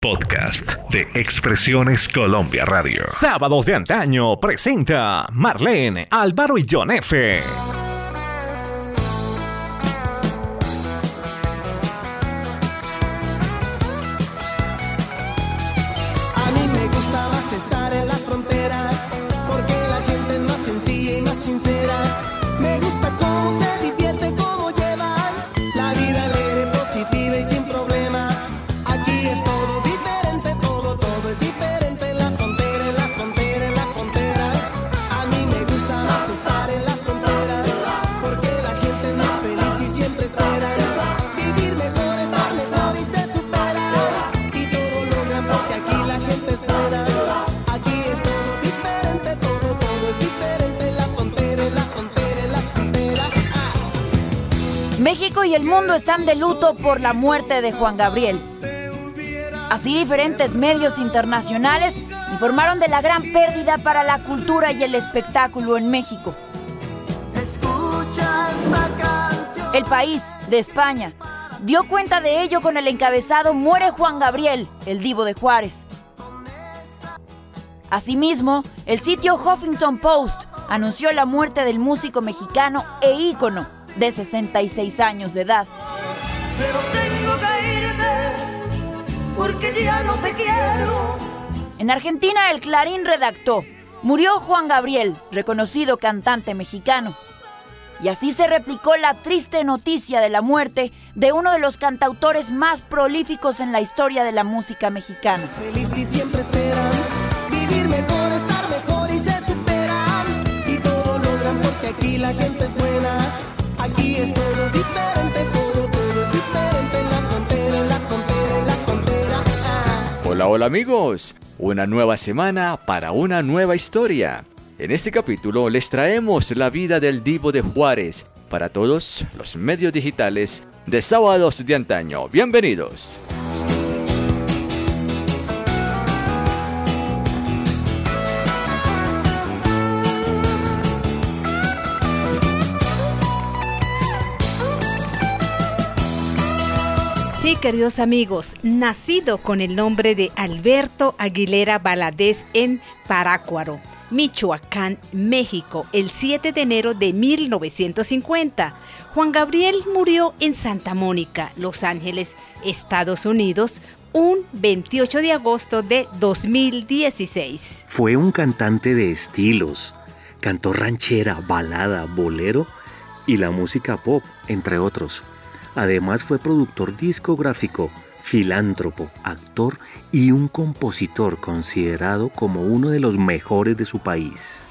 Podcast de Expresiones Colombia Radio. Sábados de antaño presenta Marlene, Álvaro y John F. mundo están de luto por la muerte de Juan Gabriel. Así diferentes medios internacionales informaron de la gran pérdida para la cultura y el espectáculo en México. El país de España dio cuenta de ello con el encabezado Muere Juan Gabriel, el divo de Juárez. Asimismo, el sitio Huffington Post anunció la muerte del músico mexicano e ícono de 66 años de edad. Pero tengo que irme porque ya no te quiero. En Argentina, el Clarín redactó, murió Juan Gabriel, reconocido cantante mexicano. Y así se replicó la triste noticia de la muerte de uno de los cantautores más prolíficos en la historia de la música mexicana. Feliz y siempre esperan vivir mejor, estar mejor y se superan. Y todo logran porque aquí la gente Hola, hola amigos. Una nueva semana para una nueva historia. En este capítulo les traemos la vida del divo de Juárez para todos los medios digitales de sábados de antaño. Bienvenidos. Sí, queridos amigos, nacido con el nombre de Alberto Aguilera Valadez en Parácuaro, Michoacán, México, el 7 de enero de 1950. Juan Gabriel murió en Santa Mónica, Los Ángeles, Estados Unidos, un 28 de agosto de 2016. Fue un cantante de estilos. Cantó ranchera, balada, bolero y la música pop, entre otros. Además fue productor discográfico, filántropo, actor y un compositor considerado como uno de los mejores de su país.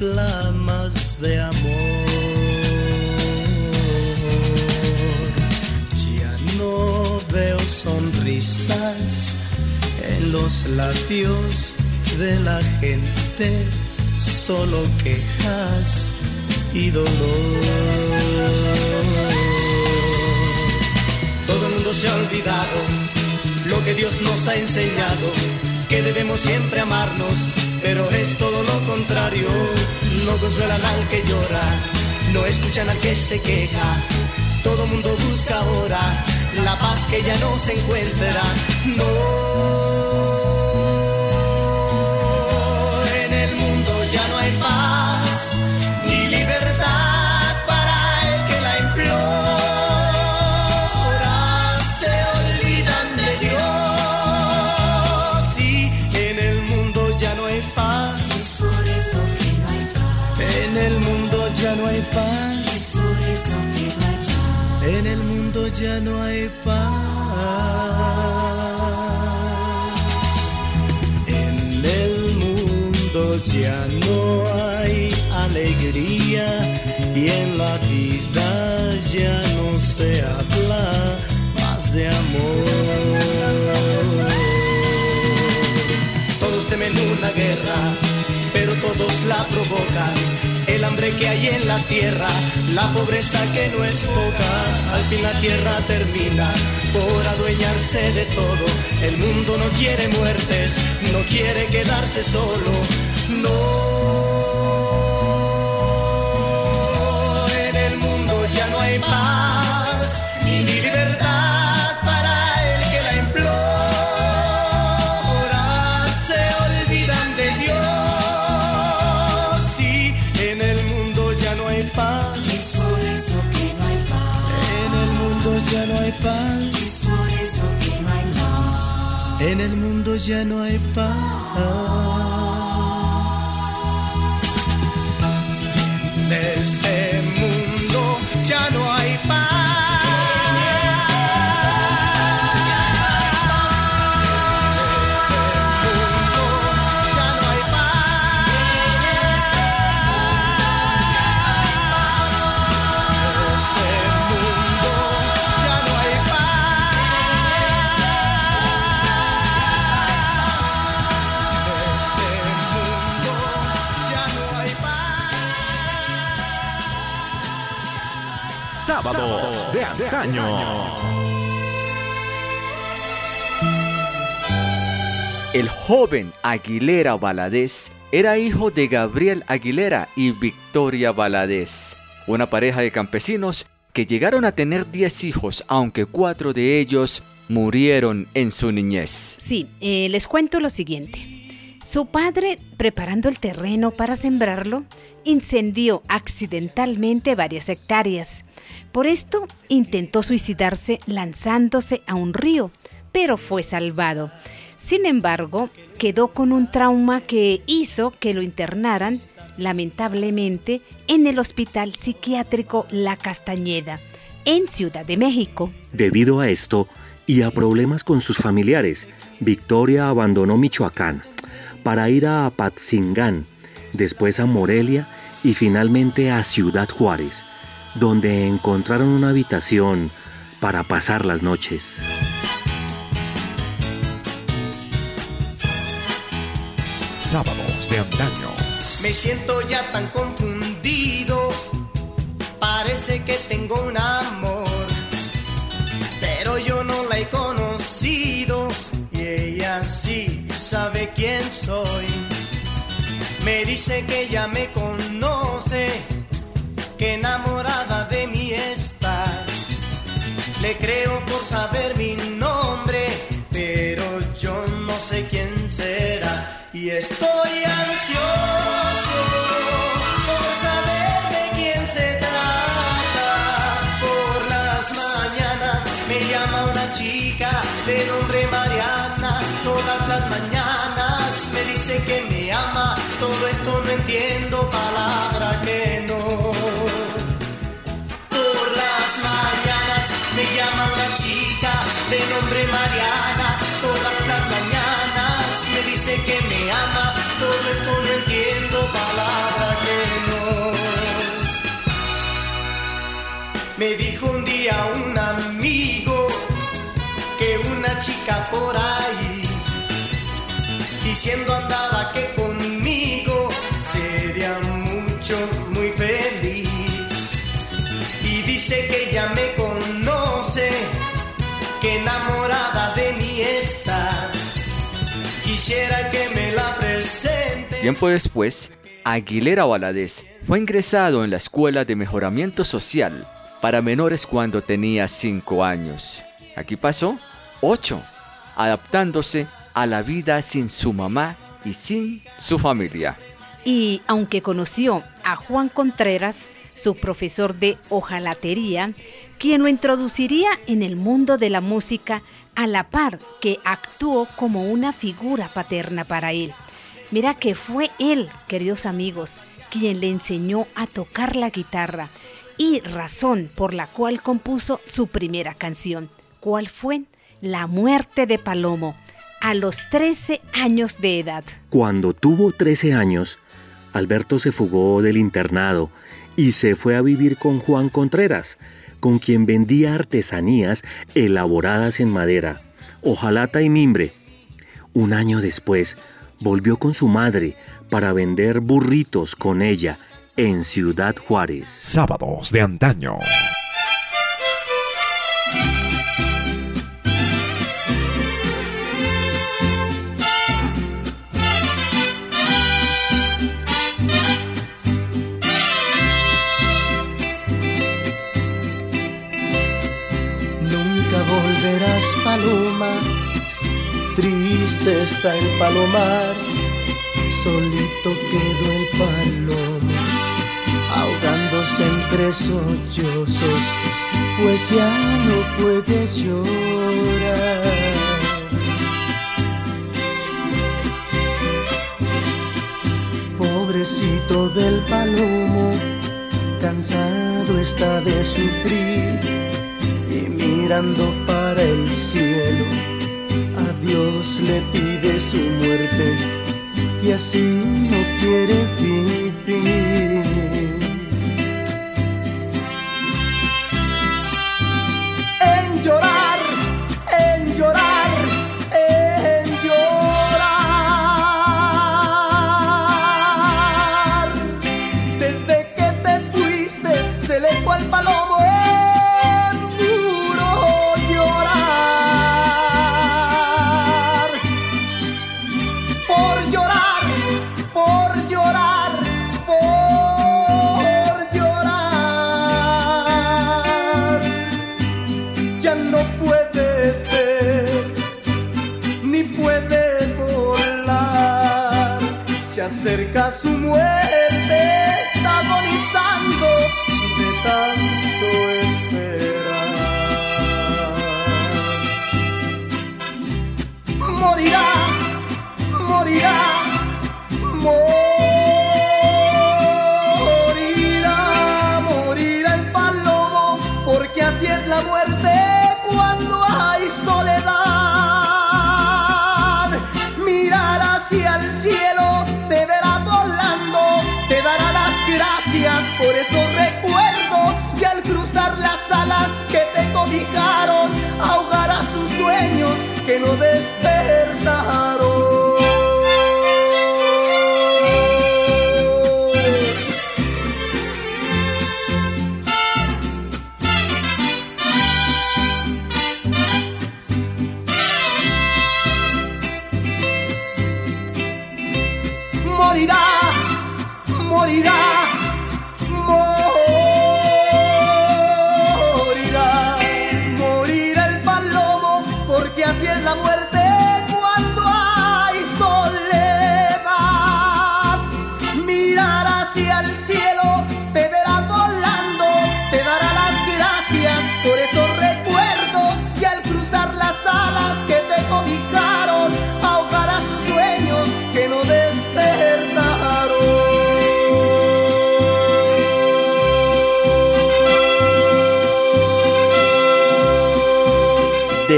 Más de amor. Ya no veo sonrisas en los labios de la gente, solo quejas y dolor. Todo el mundo se ha olvidado lo que Dios nos ha enseñado, que debemos siempre amarnos, pero es todo lo contrario. No consuelan al que llora, no escuchan al que se queja. Todo mundo busca ahora la paz que ya no se encuentra. No. paz. Es. En el mundo ya no hay paz. En el mundo ya no hay alegría y en la vida ya no se habla más de amor. Que hay en la tierra, la pobreza que no es poca. Al fin la tierra termina por adueñarse de todo. El mundo no quiere muertes, no quiere quedarse solo. No, en el mundo ya no hay paz paz. Es por eso que no hay paz. En el mundo ya no hay paz. El joven Aguilera Valadez era hijo de Gabriel Aguilera y Victoria Valadez, una pareja de campesinos que llegaron a tener 10 hijos, aunque cuatro de ellos murieron en su niñez. Sí, eh, les cuento lo siguiente. Su padre, preparando el terreno para sembrarlo, incendió accidentalmente varias hectáreas. Por esto intentó suicidarse lanzándose a un río, pero fue salvado. Sin embargo, quedó con un trauma que hizo que lo internaran, lamentablemente, en el Hospital Psiquiátrico La Castañeda, en Ciudad de México. Debido a esto y a problemas con sus familiares, Victoria abandonó Michoacán para ir a Apatzingán, después a Morelia y finalmente a Ciudad Juárez, donde encontraron una habitación para pasar las noches. Sábados de antaño. Me siento ya tan confundido. Parece que tengo un amor. Pero yo no la he conocido. Y ella sí sabe quién soy. Me dice que ya me conoce. Y estoy ansioso por saber de quién se trata. Por las mañanas me llama una chica de nombre Mariana. Todas las mañanas me dice que me ama. Todo esto no entiendo palabra que no. Por las mañanas me llama una chica de nombre Mariana. Todas las mañanas me dice que me Me dijo un día un amigo que una chica por ahí diciendo andaba que conmigo sería mucho, muy feliz. Y dice que ya me conoce, que enamorada de mí está. Quisiera que me la presente. Tiempo después, Aguilera Valadez fue ingresado en la Escuela de Mejoramiento Social para menores cuando tenía 5 años. Aquí pasó 8, adaptándose a la vida sin su mamá y sin su familia. Y aunque conoció a Juan Contreras, su profesor de hojalatería, quien lo introduciría en el mundo de la música a la par que actuó como una figura paterna para él. Mira que fue él, queridos amigos, quien le enseñó a tocar la guitarra y razón por la cual compuso su primera canción. ¿Cuál fue? La muerte de Palomo, a los 13 años de edad. Cuando tuvo 13 años, Alberto se fugó del internado y se fue a vivir con Juan Contreras, con quien vendía artesanías elaboradas en madera, hojalata y mimbre. Un año después, volvió con su madre para vender burritos con ella en Ciudad Juárez. Sábados de antaño. Nunca volverás, paloma. Triste está el palomar. Solito quedó el ahogándose entre sollozos, pues ya no puedes llorar. Pobrecito del palomo, cansado está de sufrir y mirando para el cielo, a Dios le pide su muerte, que así no quiere vivir. Que no despertaron.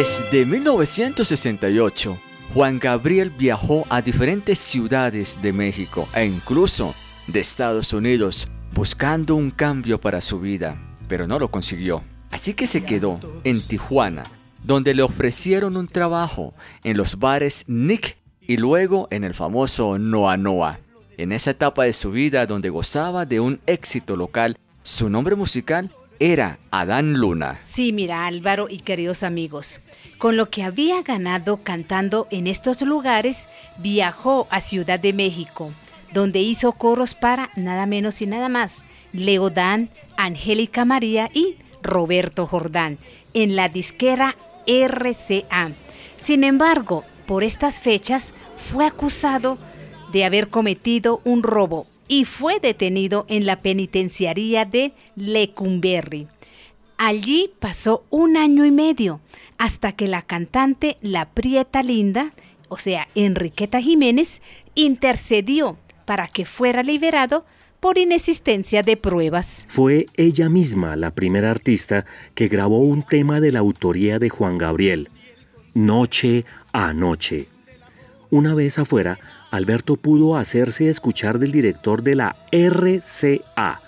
Desde 1968, Juan Gabriel viajó a diferentes ciudades de México e incluso de Estados Unidos buscando un cambio para su vida, pero no lo consiguió. Así que se quedó en Tijuana, donde le ofrecieron un trabajo en los bares Nick y luego en el famoso Noa Noa. En esa etapa de su vida donde gozaba de un éxito local, su nombre musical era Adán Luna. Sí, mira Álvaro y queridos amigos, con lo que había ganado cantando en estos lugares, viajó a Ciudad de México, donde hizo coros para nada menos y nada más, Leodán, Angélica María y Roberto Jordán, en la disquera RCA. Sin embargo, por estas fechas fue acusado de haber cometido un robo y fue detenido en la penitenciaría de Lecumberri. Allí pasó un año y medio hasta que la cantante La Prieta Linda, o sea, Enriqueta Jiménez, intercedió para que fuera liberado por inexistencia de pruebas. Fue ella misma la primera artista que grabó un tema de la autoría de Juan Gabriel, Noche a Noche. Una vez afuera, Alberto pudo hacerse escuchar del director de la RCA,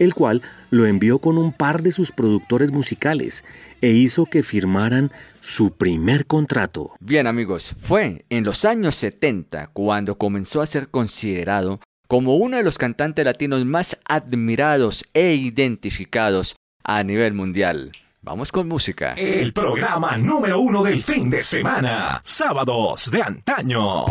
el cual lo envió con un par de sus productores musicales e hizo que firmaran su primer contrato. Bien amigos, fue en los años 70 cuando comenzó a ser considerado como uno de los cantantes latinos más admirados e identificados a nivel mundial. Vamos con música. El programa número uno del fin de semana. Sábados de antaño.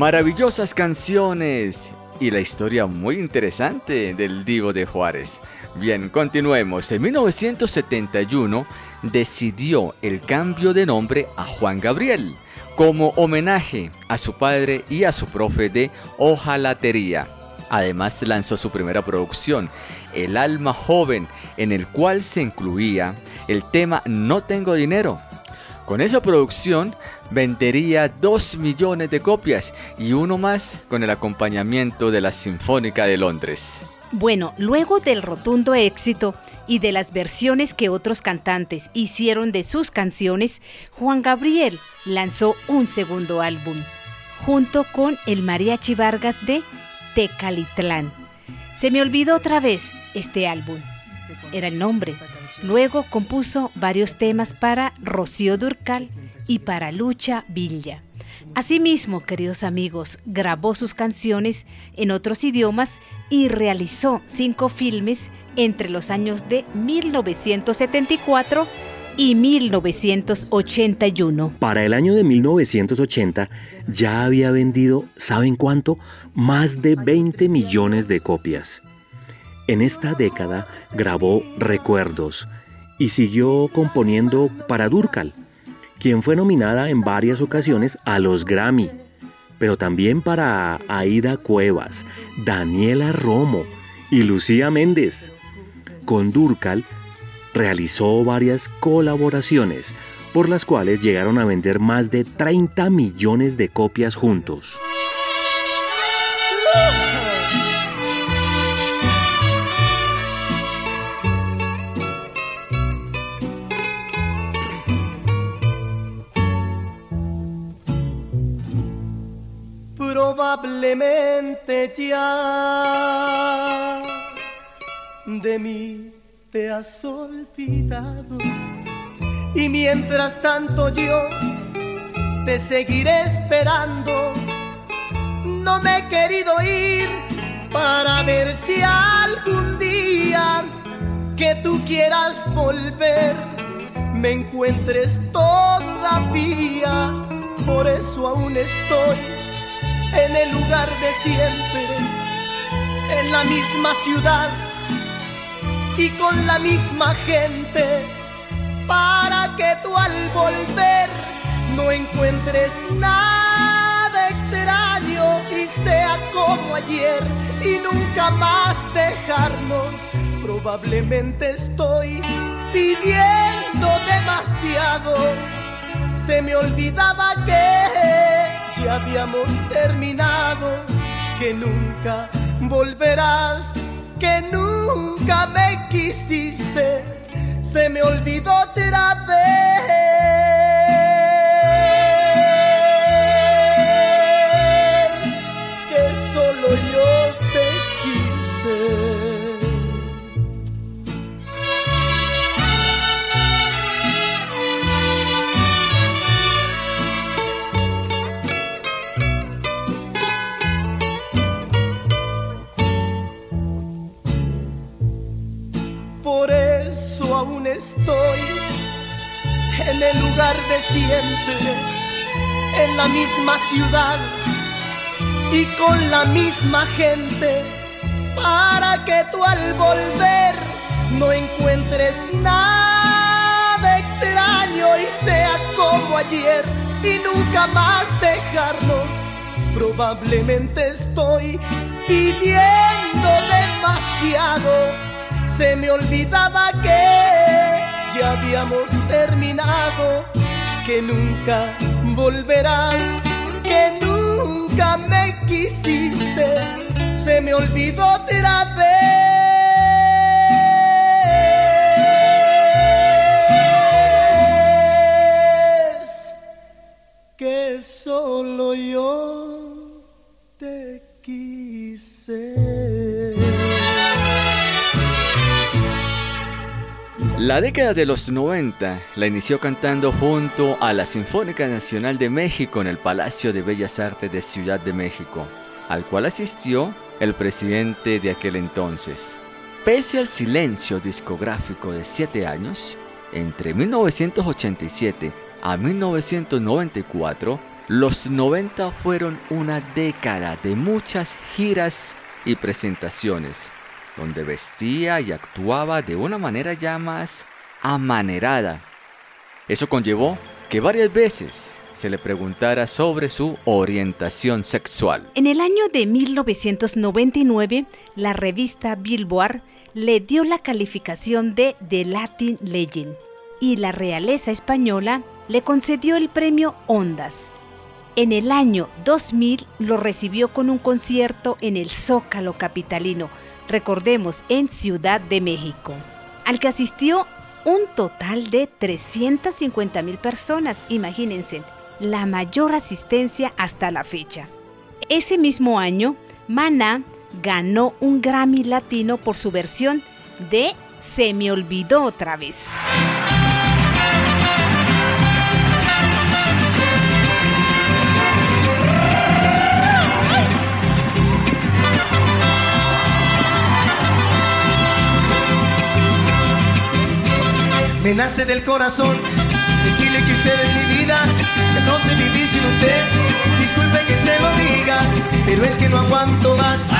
Maravillosas canciones y la historia muy interesante del Divo de Juárez. Bien, continuemos. En 1971 decidió el cambio de nombre a Juan Gabriel como homenaje a su padre y a su profe de hojalatería. Además lanzó su primera producción, El alma joven, en el cual se incluía el tema No tengo dinero, con esa producción vendería 2 millones de copias y uno más con el acompañamiento de la Sinfónica de Londres. Bueno, luego del rotundo éxito y de las versiones que otros cantantes hicieron de sus canciones, Juan Gabriel lanzó un segundo álbum, junto con el Mariachi Vargas de Tecalitlán. Se me olvidó otra vez este álbum, era el nombre. Luego compuso varios temas para Rocío Durcal y para Lucha Villa. Asimismo, queridos amigos, grabó sus canciones en otros idiomas y realizó cinco filmes entre los años de 1974 y 1981. Para el año de 1980 ya había vendido, ¿saben cuánto? Más de 20 millones de copias. En esta década grabó Recuerdos y siguió componiendo para Durcal, quien fue nominada en varias ocasiones a los Grammy, pero también para Aida Cuevas, Daniela Romo y Lucía Méndez. Con Durcal realizó varias colaboraciones, por las cuales llegaron a vender más de 30 millones de copias juntos. Probablemente ya de mí te has olvidado y mientras tanto yo te seguiré esperando. No me he querido ir para ver si algún día que tú quieras volver me encuentres todavía. Por eso aún estoy en el lugar de siempre, en la misma ciudad y con la misma gente para que tú al volver no encuentres nada extraño y sea como ayer y nunca más dejarnos. Probablemente estoy pidiendo demasiado. Se me olvidaba que ya habíamos terminado, que nunca volverás que nunca me quisiste, se me olvidó otra vez estoy en el lugar de siempre, en la misma ciudad y con la misma gente, para que tú al volver no encuentres nada extraño y sea como ayer y nunca más dejarnos. Probablemente estoy pidiendo demasiado se me olvidaba que ya habíamos terminado, que nunca volverás, que nunca me quisiste, se me olvidó otra vez que solo yo te quise. La década de los 90 la inició cantando junto a la Sinfónica Nacional de México en el Palacio de Bellas Artes de Ciudad de México, al cual asistió el presidente de aquel entonces. Pese al silencio discográfico de siete años, entre 1987 a 1994, los 90 fueron una década de muchas giras y presentaciones donde vestía y actuaba de una manera ya más amanerada. Eso conllevó que varias veces se le preguntara sobre su orientación sexual. En el año de 1999, la revista Billboard le dio la calificación de The Latin Legend y la realeza española le concedió el premio Ondas. En el año 2000 lo recibió con un concierto en el Zócalo Capitalino, recordemos, en Ciudad de México, al que asistió un total de 350 mil personas, imagínense, la mayor asistencia hasta la fecha. Ese mismo año, Maná ganó un Grammy Latino por su versión de Se me olvidó otra vez. Me nace del corazón decirle que usted es mi vida, que no sé vivir sin usted. Disculpe que se lo diga, pero es que no aguanto más.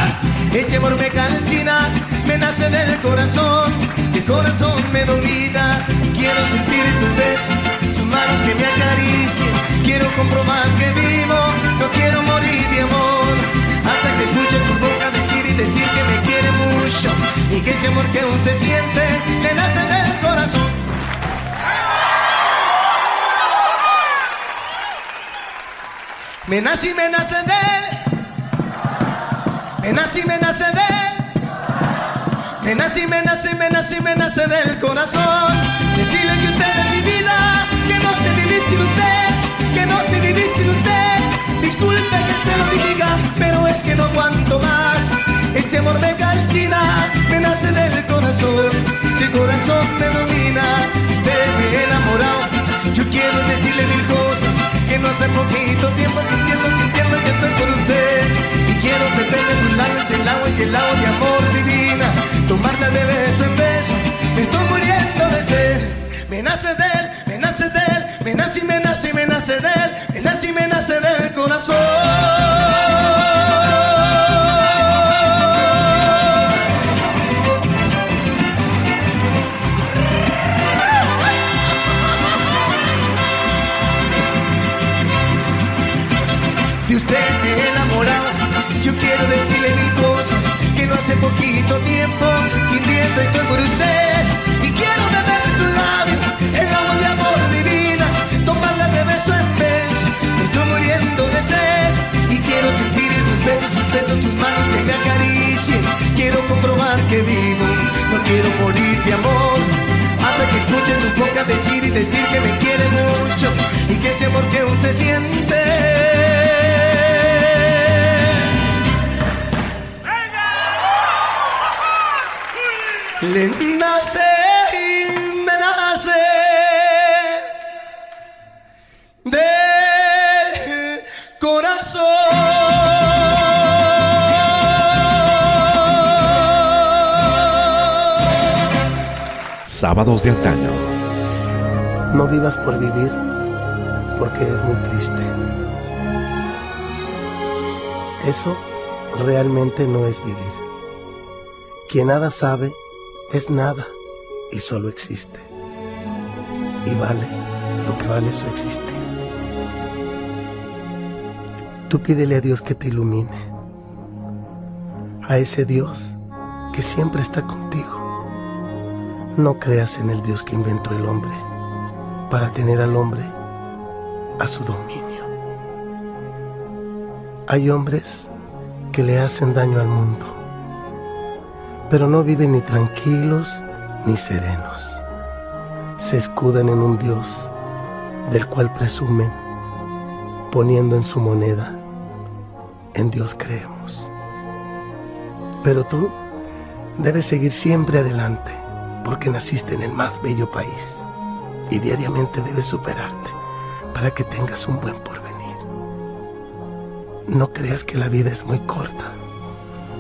Este amor me calcina, me nace del corazón, y el corazón me domina. Quiero sentir sus besos, sus manos que me acaricien. Quiero comprobar que vivo, no quiero morir de amor. Hasta que escuche tu boca decir y decir que me quiere mucho y que ese amor que usted siente le nace del Me nace y me nace de él. Me nace y me nace de él. Me nace me nace me nace me nace del corazón. Decirle que usted es mi vida, que no sé vivir sin usted, que no sé vivir sin usted. Disculpe que se lo diga, pero es que no aguanto más. Este amor me calcina, me nace del corazón. Que corazón me domina, usted me enamorado. Yo quiero decirle mil cosas que no hace poquito tiempo sintiendo, sintiendo yo estoy por usted. Y quiero beber de tus labios el agua y el agua de amor divina. Tomarla de beso en beso, me estoy muriendo de sed. Me nace de él, me nace de él, me nace y me nace y me nace de él, me nace y me nace del corazón. Hace poquito tiempo sintiendo estoy por usted. Y quiero beber de sus labios el agua de amor divina, tomarla de beso en beso. Me estoy muriendo de sed y quiero sentir sus besos, sus besos, sus manos que me acaricien. Quiero comprobar que vivo, no quiero morir de amor. Hasta que escuche tu boca decir y decir que me quiere mucho y que ese amor que usted siente. Me nace del corazón. Sábados de antaño. No vivas por vivir, porque es muy triste. Eso realmente no es vivir. Quien nada sabe es nada y solo existe. Y vale lo que vale su existir. Tú pídele a Dios que te ilumine. A ese Dios que siempre está contigo. No creas en el Dios que inventó el hombre para tener al hombre a su dominio. Hay hombres que le hacen daño al mundo, pero no viven ni tranquilos ni serenos. Se escudan en un Dios del cual presumen, poniendo en su moneda, en Dios creemos. Pero tú debes seguir siempre adelante, porque naciste en el más bello país y diariamente debes superarte para que tengas un buen porvenir. No creas que la vida es muy corta.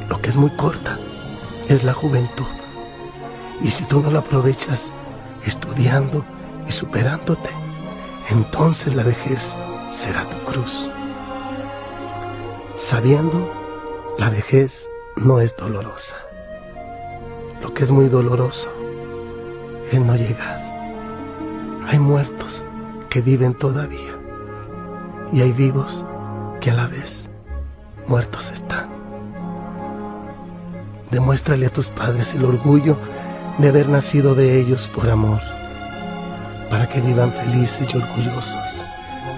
Lo que es muy corta es la juventud. Y si tú no la aprovechas estudiando y superándote, entonces la vejez será tu cruz. Sabiendo, la vejez no es dolorosa. Lo que es muy doloroso es no llegar. Hay muertos que viven todavía y hay vivos que a la vez muertos están. Demuéstrale a tus padres el orgullo de haber nacido de ellos por amor, para que vivan felices y orgullosos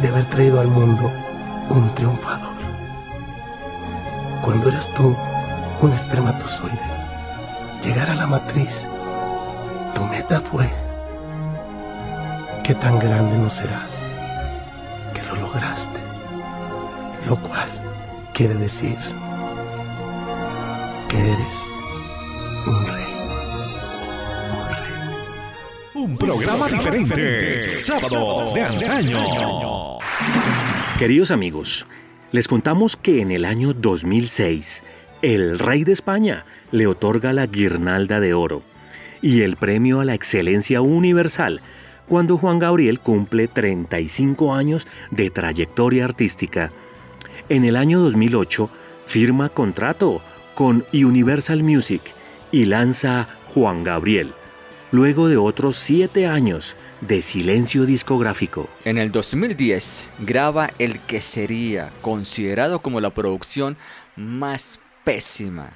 de haber traído al mundo un triunfador. Cuando eras tú un espermatozoide, llegar a la matriz, tu meta fue, ¿qué tan grande no serás? Que lo lograste, lo cual quiere decir que eres un rey. Un programa diferente. Sábados de antaño. Queridos amigos, les contamos que en el año 2006, el rey de España le otorga la guirnalda de oro. y el Premio a la Excelencia Universal cuando Juan Gabriel cumple 35 años de trayectoria artística. En el año 2008 firma contrato con Universal Music y lanza Juan Gabriel, luego de otros siete años de silencio discográfico. En el 2010 graba el que sería considerado como la producción más pésima,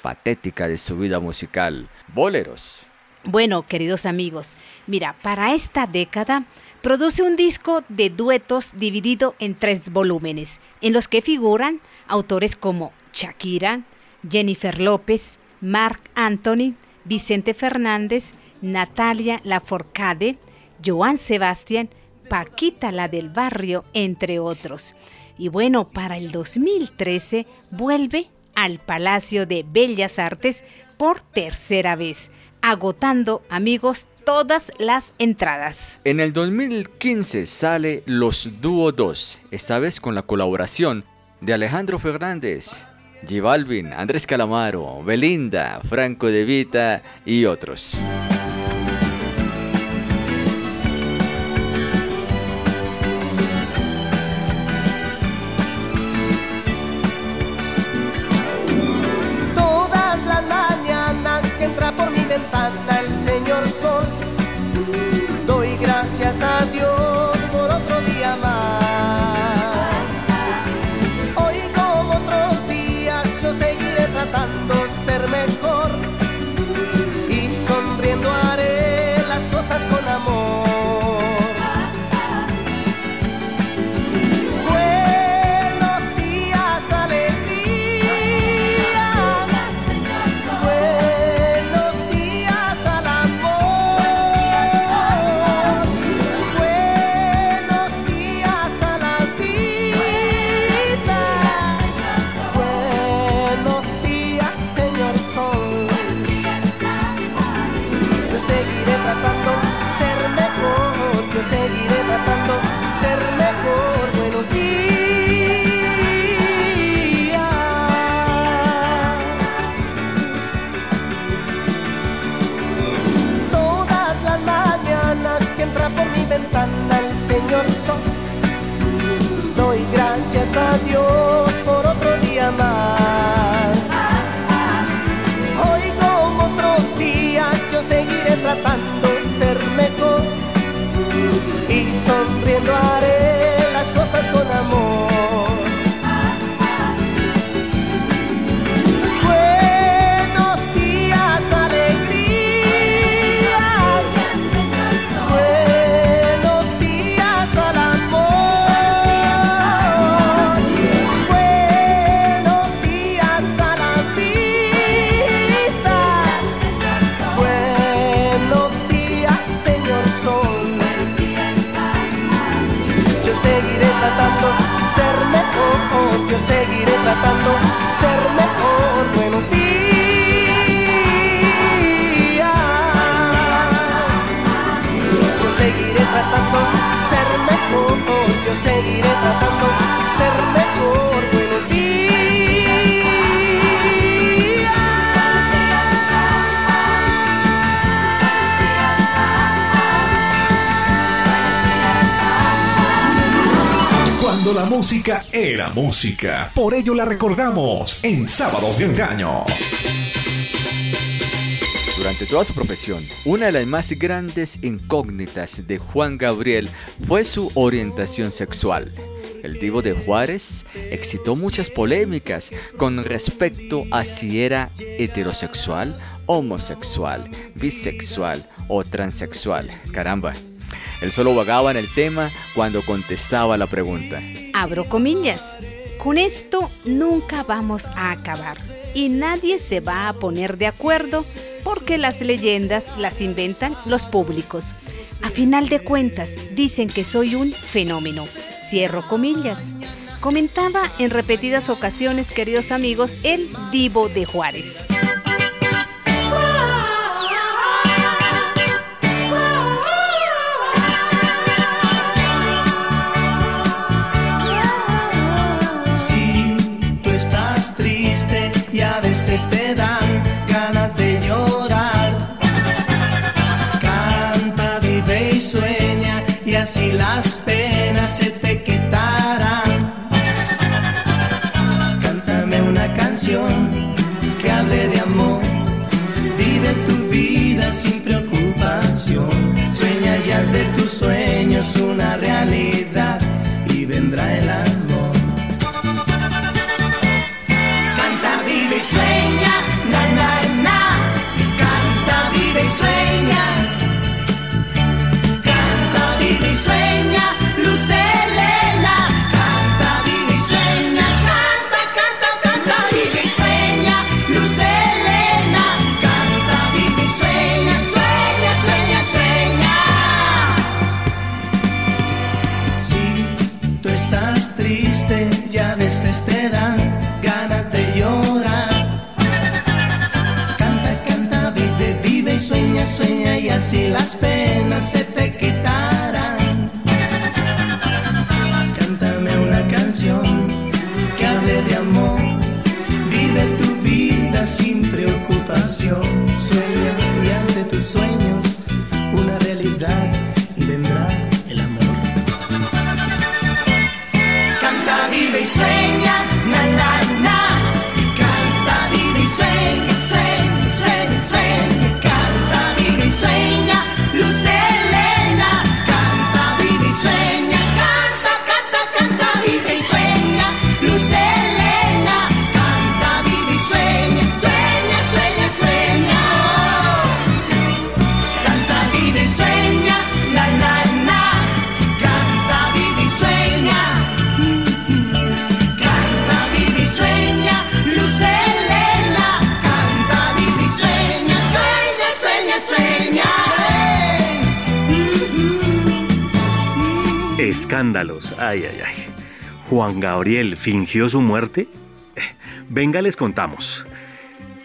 patética de su vida musical, Boleros. Bueno, queridos amigos, mira, para esta década produce un disco de duetos dividido en tres volúmenes, en los que figuran autores como Shakira, Jennifer López, Marc Anthony, Vicente Fernández, Natalia Laforcade, Joan Sebastián, Paquita la del barrio, entre otros. Y bueno, para el 2013 vuelve al Palacio de Bellas Artes por tercera vez, agotando, amigos, todas las entradas. En el 2015 sale Los Dúo 2, esta vez con la colaboración de Alejandro Fernández, J Balvin, Andrés Calamaro, Belinda, Franco De Vita y otros. Gracias era música. Por ello la recordamos en Sábados de Engaño. Durante toda su profesión, una de las más grandes incógnitas de Juan Gabriel fue su orientación sexual. El divo de Juárez excitó muchas polémicas con respecto a si era heterosexual, homosexual, bisexual o transexual. Caramba, él solo vagaba en el tema cuando contestaba la pregunta. Abro comillas. Con esto nunca vamos a acabar y nadie se va a poner de acuerdo porque las leyendas las inventan los públicos. A final de cuentas, dicen que soy un fenómeno. Cierro comillas. Comentaba en repetidas ocasiones, queridos amigos, el divo de Juárez. Y así las penas se te quitarán. Cántame una canción que hable de amor. Vive tu vida sin preocupación. Sueña ya de tus sueños una realidad Ay, ay, ay. Juan Gabriel fingió su muerte. Venga, les contamos.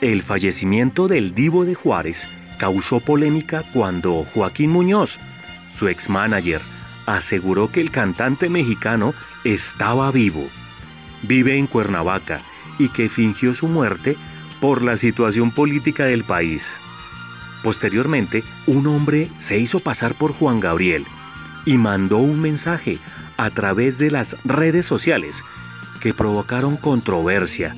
El fallecimiento del divo de Juárez causó polémica cuando Joaquín Muñoz, su ex-manager, aseguró que el cantante mexicano estaba vivo, vive en Cuernavaca y que fingió su muerte por la situación política del país. Posteriormente, un hombre se hizo pasar por Juan Gabriel y mandó un mensaje a través de las redes sociales que provocaron controversia.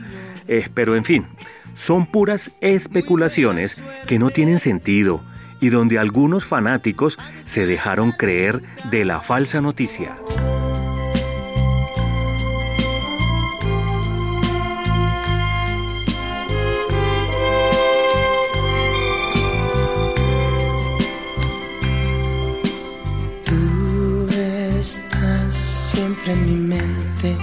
Eh, pero en fin, son puras especulaciones que no tienen sentido y donde algunos fanáticos se dejaron creer de la falsa noticia. Siempre en mi mente.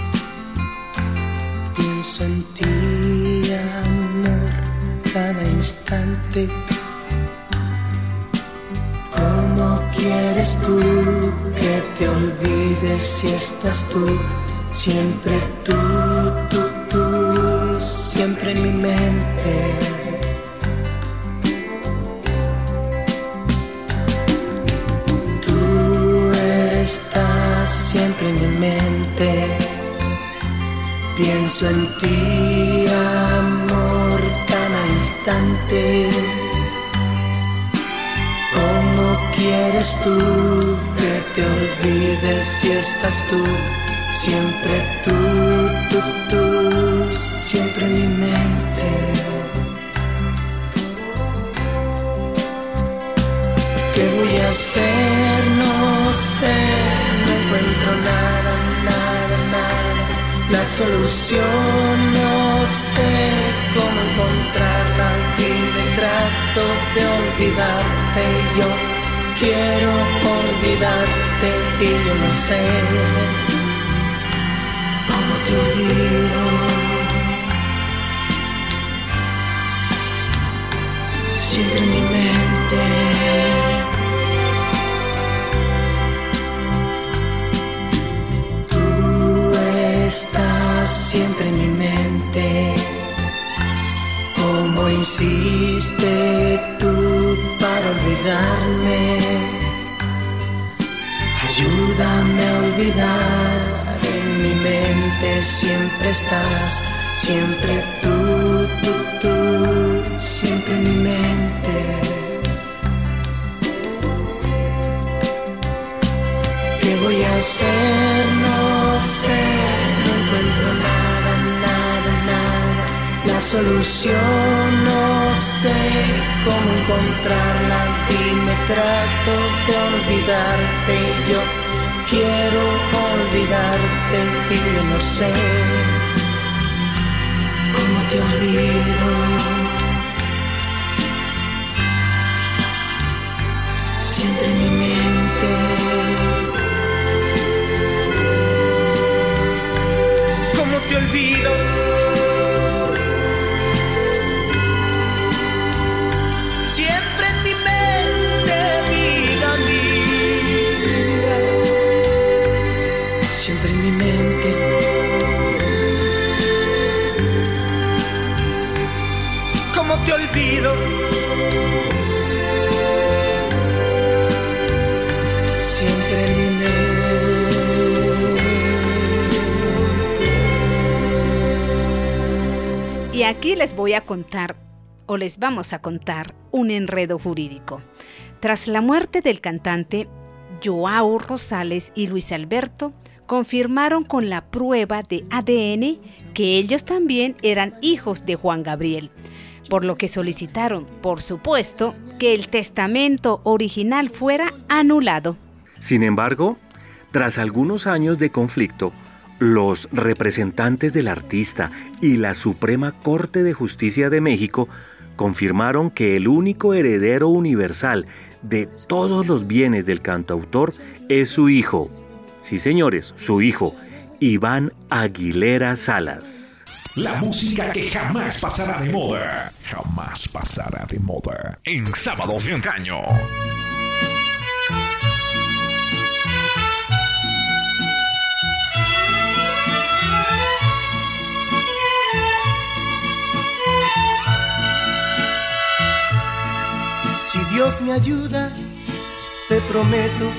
Pienso en ti, amor, cada instante. ¿Cómo quieres tú que te olvides si estás tú? Siempre tú, tú, tú, siempre en mi mente. Siempre en mi mente. Pienso en ti, amor, cada instante. ¿Cómo quieres tú que te olvides si estás tú? Siempre tú, tú, tú, siempre en mi mente. ¿Qué voy a hacer? No sé, encuentro nada, nada, nada. La solución no sé cómo encontrarla. Dime, trato de olvidarte. Yo quiero olvidarte y yo no sé cómo te olvido. Siempre en mi mente. Estás siempre en mi mente. Como insiste tú para olvidarme. Ayúdame a olvidar. En mi mente siempre estás. Siempre tú, tú, tú. Solución no sé cómo encontrarla. Dime, trato de olvidarte. Yo quiero olvidarte y yo no sé cómo te olvido. Siempre mi aquí les voy a contar, o les vamos a contar, un enredo jurídico. Tras la muerte del cantante, Joao Rosales y Luis Alberto confirmaron con la prueba de ADN que ellos también eran hijos de Juan Gabriel, por lo que solicitaron, por supuesto, que el testamento original fuera anulado. Sin embargo, tras algunos años de conflicto, los representantes del artista y la Suprema Corte de Justicia de México confirmaron que el único heredero universal de todos los bienes del cantautor es su hijo. Sí, señores, su hijo, Iván Aguilera Salas. La música que jamás pasará de moda. Jamás pasará de moda. En sábados de antaño. Dios me ayuda, te prometo,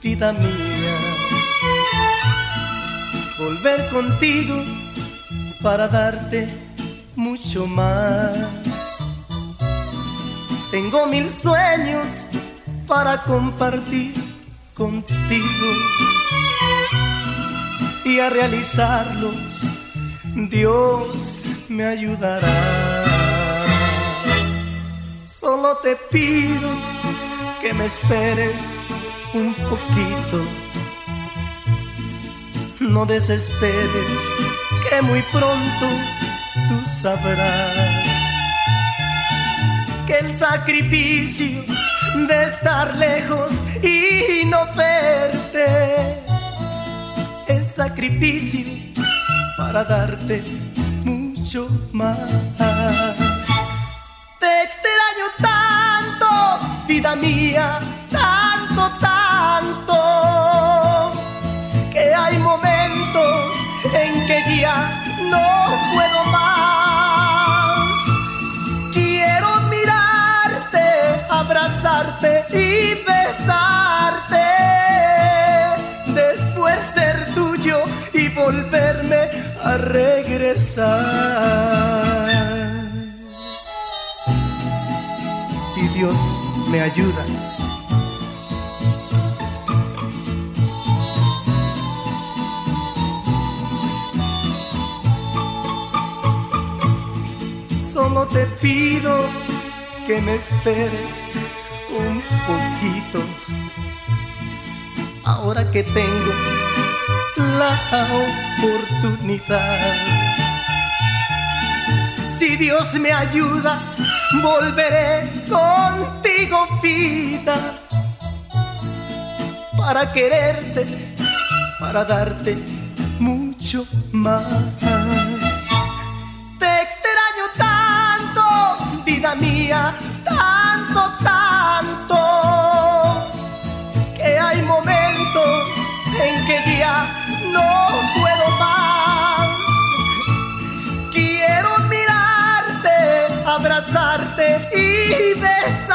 vida mía, volver contigo para darte mucho más. Tengo mil sueños para compartir contigo y a realizarlos Dios me ayudará. Solo te pido que me esperes un poquito. No desesperes, que muy pronto tú sabrás que el sacrificio de estar lejos y no verte es sacrificio para darte mucho más. Te vida mía, tanto, tanto, que hay momentos en que ya no puedo más. Quiero mirarte, abrazarte y besarte, después ser tuyo y volverme a regresar. Me ayuda. Solo te pido que me esperes un poquito. Ahora que tengo la oportunidad. Si Dios me ayuda, volveré vida para quererte, para darte mucho más. Te extraño tanto, vida mía, tanto, tanto, que hay momentos en que ya no puedo más. Quiero mirarte, abrazarte y besarte.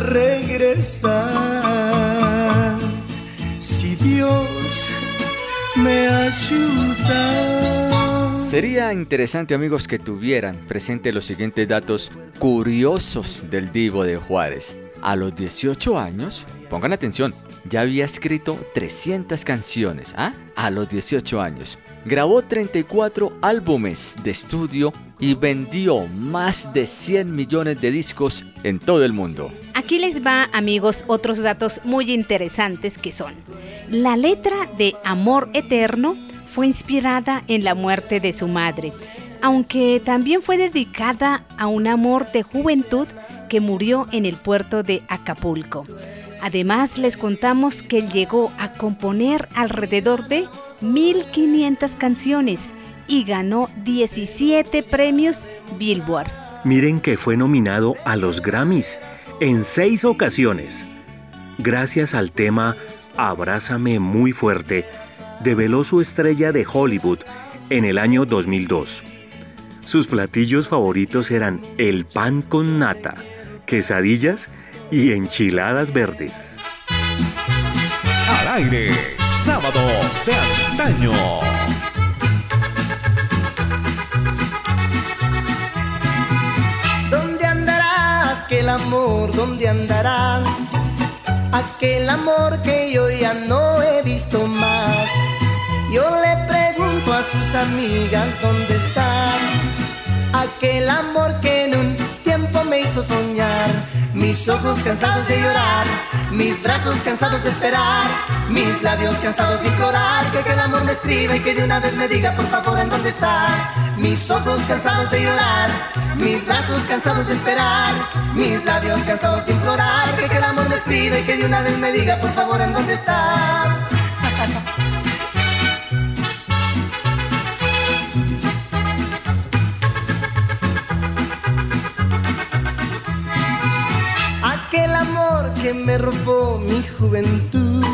Regresar. Si Dios me ayuda. Sería interesante amigos que tuvieran presente los siguientes datos curiosos del divo de Juárez. A los 18 años, pongan atención, ya había escrito 300 canciones, ¿ah? A los 18 años. Grabó 34 álbumes de estudio y vendió más de 100 millones de discos en todo el mundo. Aquí les va, amigos, otros datos muy interesantes que son. La letra de Amor Eterno fue inspirada en la muerte de su madre, aunque también fue dedicada a un amor de juventud que murió en el puerto de Acapulco. Además, les contamos que llegó a componer alrededor de 1.500 canciones y ganó 17 premios Billboard. Miren que fue nominado a los Grammys en seis ocasiones. Gracias al tema Abrázame muy fuerte, develó su estrella de Hollywood en el año 2002. Sus platillos favoritos eran el pan con nata, quesadillas y enchiladas verdes. Al aire, sábados de antaño. Amor? ¿Dónde andará? Aquel amor que yo ya no he visto más. Yo le pregunto a sus amigas dónde está aquel amor que en un tiempo me hizo soñar. Mis ojos cansados de llorar, mis brazos cansados de esperar, mis labios cansados de implorar que aquel amor me escriba y que de una vez me diga por favor en dónde está. Mis ojos cansados de llorar, mis brazos cansados de esperar, mis labios cansados de implorar que aquel amor me escriba y que de una vez me diga por favor en dónde está. Mi juventud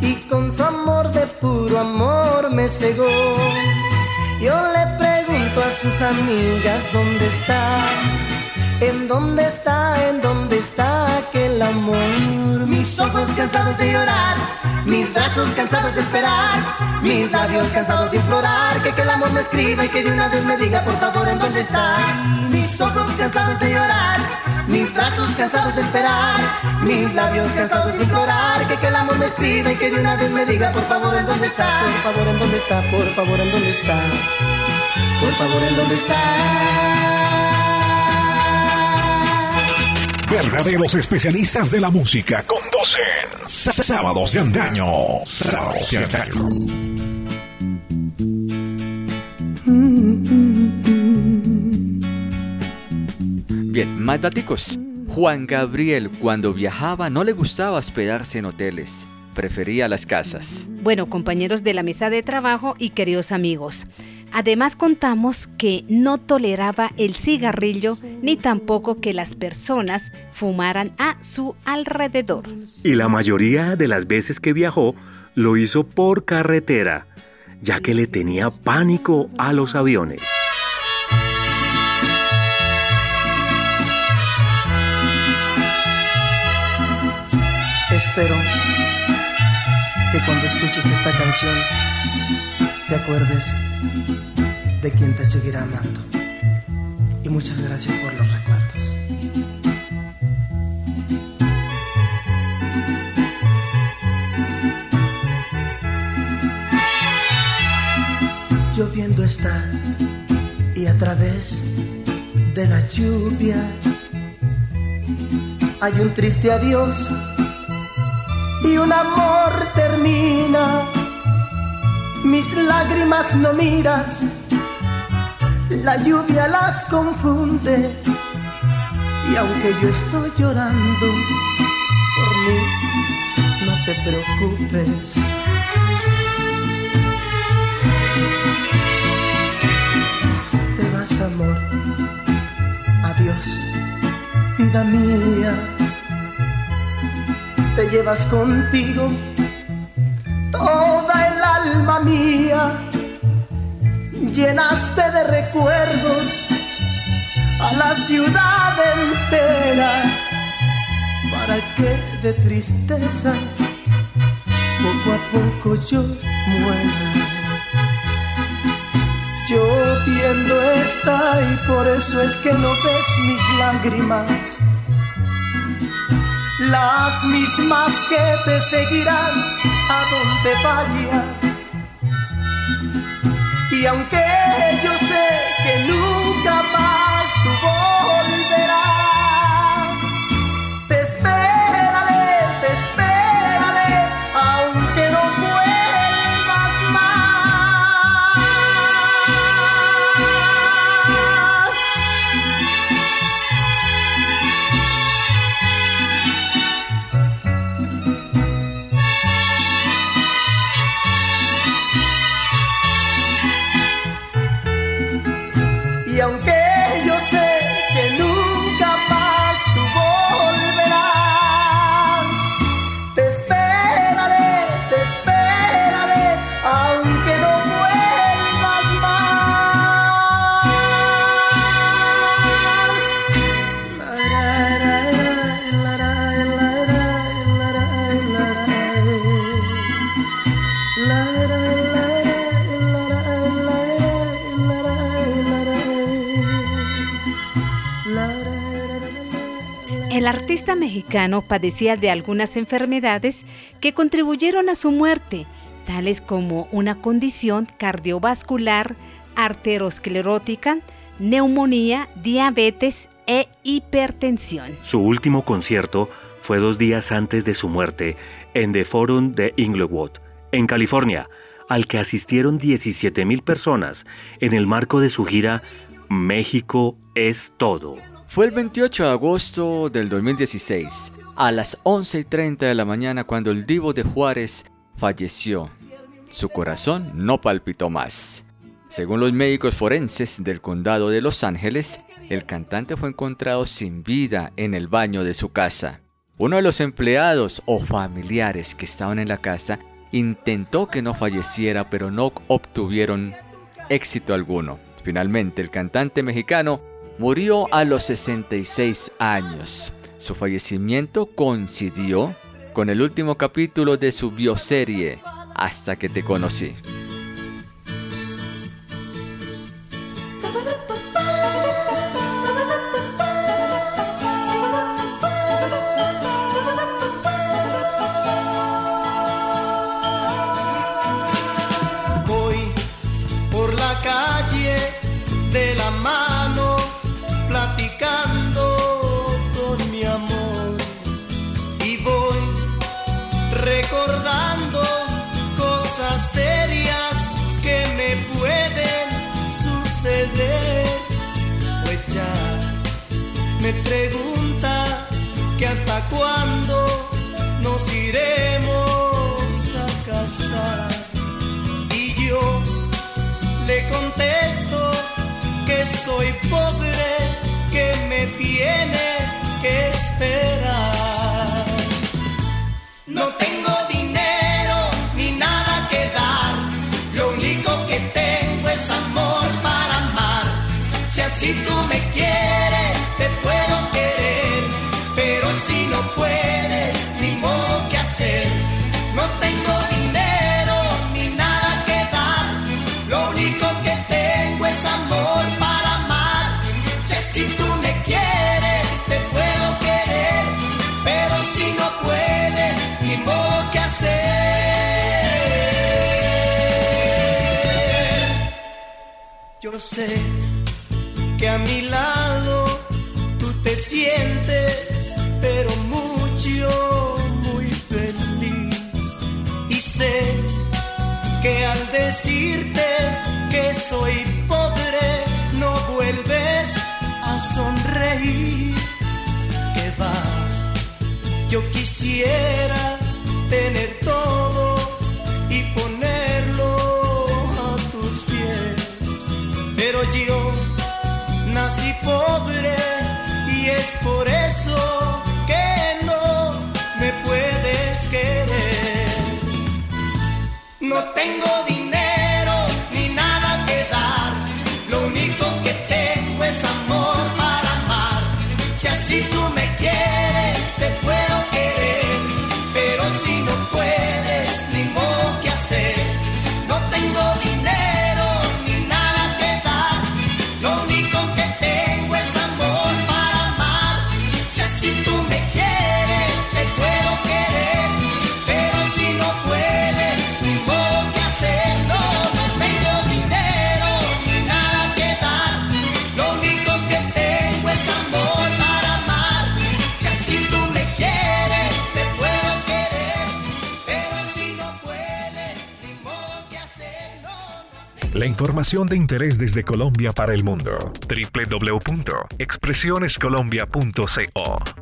y con su amor de puro amor me cegó. Yo le pregunto a sus amigas dónde está, en dónde está, en dónde está aquel amor. Mis ojos cansados de llorar, mis brazos cansados de esperar, mis labios cansados de implorar que aquel amor me escriba y que de una vez me diga por favor en dónde está. Mis ojos cansados de llorar, mis brazos cansados de esperar, mis labios cansados de implorar que aquel amor me escriba y que de una vez me diga por favor en dónde está. Por favor en dónde está, por favor en dónde está. Por favor en dónde está. Verdaderos especialistas de la música conducen Sábados de antaño. Sábados de antaño. Más daticos. Juan Gabriel cuando viajaba no le gustaba hospedarse en hoteles, prefería las casas. Bueno, compañeros de la mesa de trabajo y queridos amigos. Además contamos que no toleraba el cigarrillo ni tampoco que las personas fumaran a su alrededor. Y la mayoría de las veces que viajó lo hizo por carretera, ya que le tenía pánico a los aviones. Espero que cuando escuches esta canción te acuerdes de quien te seguirá amando. Y muchas gracias por los recuerdos. Lloviendo está y a través de la lluvia hay un triste adiós un amor termina. Mis lágrimas no miras, la lluvia las confunde. Y aunque yo estoy llorando, por mí no te preocupes. Te vas, amor. Adiós, vida mía te llevas contigo toda el alma mía, llenaste de recuerdos a la ciudad entera, para que de tristeza poco a poco yo muera. Lloviendo está y por eso es que no ves mis lágrimas. Las mismas que te seguirán a donde vayas. Y aunque yo sé que nunca Mexicano padecía de algunas enfermedades que contribuyeron a su muerte, tales como una condición cardiovascular, arteriosclerótica, neumonía, diabetes e hipertensión. Su último concierto fue dos días antes de su muerte en The Forum de Inglewood, en California, al que asistieron 17.000 personas en el marco de su gira México es todo. Fue el 28 de agosto del 2016, a las 11 y 30 de la mañana, cuando el divo de Juárez falleció. Su corazón no palpitó más. Según los médicos forenses del condado de Los Ángeles, el cantante fue encontrado sin vida en el baño de su casa. Uno de los empleados o familiares que estaban en la casa intentó que no falleciera, pero no obtuvieron éxito alguno. Finalmente, el cantante mexicano murió a los 66 años. Su fallecimiento coincidió con el último capítulo de su bioserie, Hasta que te conocí. Yo sé que a mi lado tú te sientes, pero mucho, muy feliz. Y sé que al decirte que soy pobre, no vuelves a sonreír. Que va, yo quisiera tener todo pobre y es por eso de interés desde Colombia para el mundo. www.expresionescolombia.co